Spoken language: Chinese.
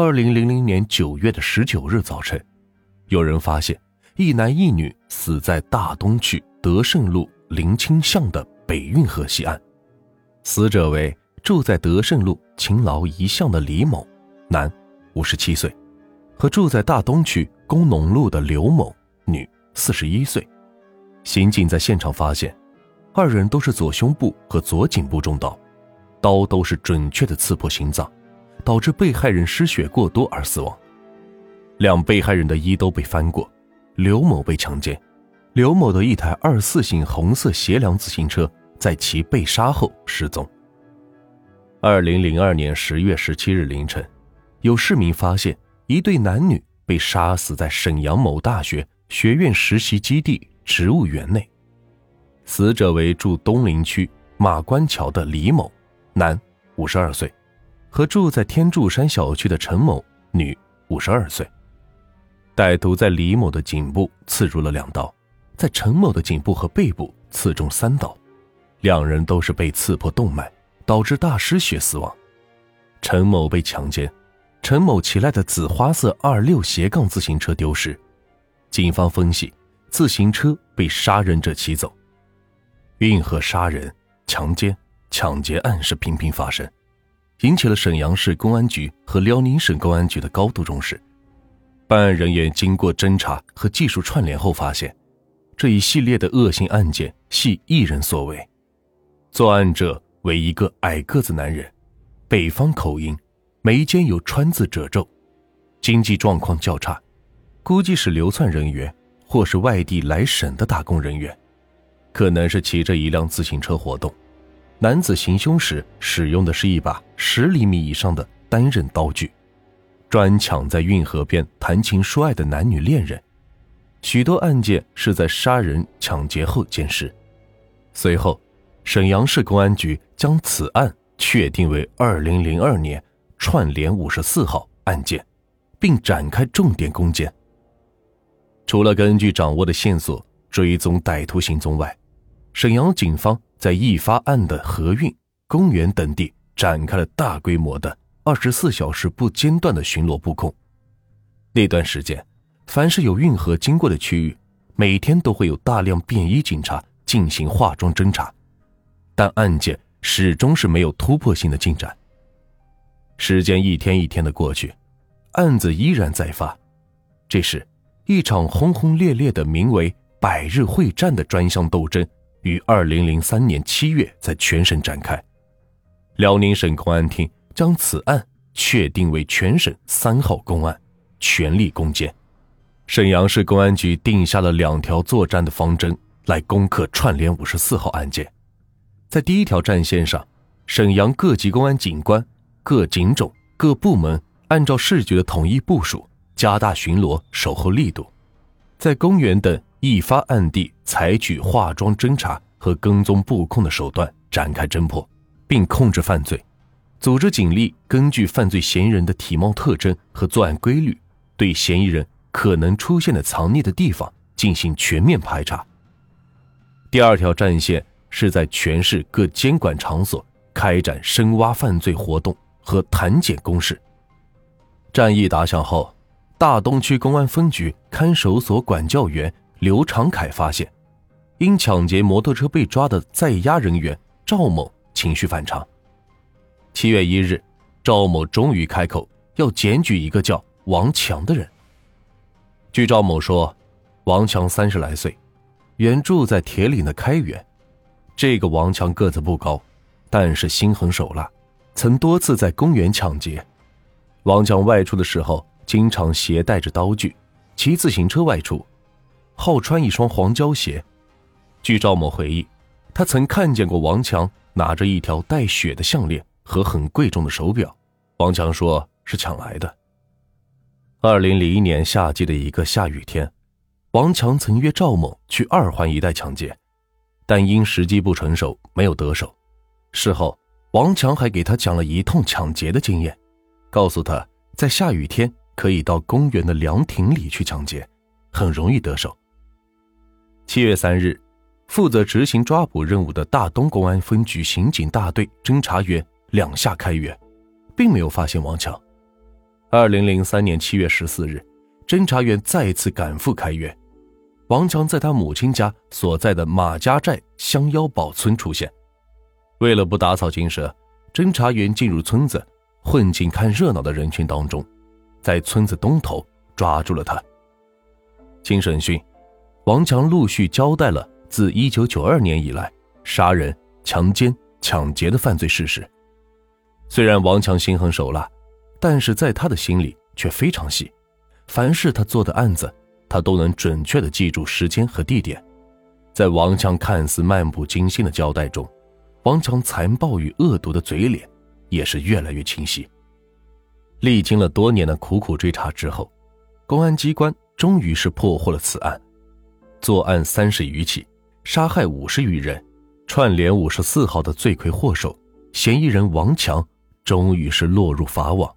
二零零零年九月的十九日早晨，有人发现一男一女死在大东区德胜路林清巷的北运河西岸。死者为住在德胜路勤劳一巷的李某，男，五十七岁，和住在大东区工农路的刘某，女，四十一岁。刑警在现场发现，二人都是左胸部和左颈部中刀，刀都是准确的刺破心脏。导致被害人失血过多而死亡。两被害人的衣都被翻过，刘某被强奸。刘某的一台二四型红色斜梁自行车在其被杀后失踪。二零零二年十月十七日凌晨，有市民发现一对男女被杀死在沈阳某大学学院实习基地植物园内。死者为住东陵区马关桥的李某，男，五十二岁。和住在天柱山小区的陈某，女，五十二岁。歹徒在李某的颈部刺入了两刀，在陈某的颈部和背部刺中三刀，两人都是被刺破动脉，导致大失血死亡。陈某被强奸，陈某骑来的紫花色二六斜杠自行车丢失，警方分析，自行车被杀人者骑走。运河杀人、强奸、抢劫案是频频发生。引起了沈阳市公安局和辽宁省公安局的高度重视。办案人员经过侦查和技术串联后发现，这一系列的恶性案件系一人所为。作案者为一个矮个子男人，北方口音，眉间有川字褶皱，经济状况较差，估计是流窜人员或是外地来省的打工人员，可能是骑着一辆自行车活动。男子行凶时使用的是一把十厘米以上的单刃刀具，专抢在运河边谈情说爱的男女恋人。许多案件是在杀人抢劫后监尸。随后，沈阳市公安局将此案确定为二零零二年串联五十四号案件，并展开重点攻坚。除了根据掌握的线索追踪歹徒行踪外，沈阳警方。在易发案的河运、公园等地展开了大规模的二十四小时不间断的巡逻布控。那段时间，凡是有运河经过的区域，每天都会有大量便衣警察进行化妆侦查，但案件始终是没有突破性的进展。时间一天一天的过去，案子依然在发。这时，一场轰轰烈烈的名为“百日会战”的专项斗争。于二零零三年七月在全省展开，辽宁省公安厅将此案确定为全省三号公案，全力攻坚。沈阳市公安局定下了两条作战的方针来攻克串联五十四号案件。在第一条战线上，沈阳各级公安警官、各警种、各部门按照市局的统一部署，加大巡逻守候力度，在公园等。一发案地采取化妆侦查和跟踪布控的手段展开侦破，并控制犯罪，组织警力根据犯罪嫌疑人的体貌特征和作案规律，对嫌疑人可能出现的藏匿的地方进行全面排查。第二条战线是在全市各监管场所开展深挖犯罪活动和谈检攻势。战役打响后，大东区公安分局看守所管教员。刘长凯发现，因抢劫摩托车被抓的在押人员赵某情绪反常。七月一日，赵某终于开口要检举一个叫王强的人。据赵某说，王强三十来岁，原住在铁岭的开原。这个王强个子不高，但是心狠手辣，曾多次在公园抢劫。王强外出的时候，经常携带着刀具，骑自行车外出。好穿一双黄胶鞋。据赵某回忆，他曾看见过王强拿着一条带血的项链和很贵重的手表。王强说是抢来的。二零零一年夏季的一个下雨天，王强曾约赵某去二环一带抢劫，但因时机不成熟，没有得手。事后，王强还给他讲了一通抢劫的经验，告诉他在下雨天可以到公园的凉亭里去抢劫，很容易得手。七月三日，负责执行抓捕任务的大东公安分局刑警大队侦查员两下开远，并没有发现王强。二零零三年七月十四日，侦查员再次赶赴开远，王强在他母亲家所在的马家寨乡腰堡村出现。为了不打草惊蛇，侦查员进入村子，混进看热闹的人群当中，在村子东头抓住了他。经审讯，王强陆续交代了自一九九二年以来杀人、强奸、抢劫的犯罪事实。虽然王强心狠手辣，但是在他的心里却非常细。凡是他做的案子，他都能准确的记住时间和地点。在王强看似漫不经心的交代中，王强残暴与恶毒的嘴脸也是越来越清晰。历经了多年的苦苦追查之后，公安机关终于是破获了此案。作案三十余起，杀害五十余人，串联五十四号的罪魁祸首嫌疑人王强。终于是落入法网。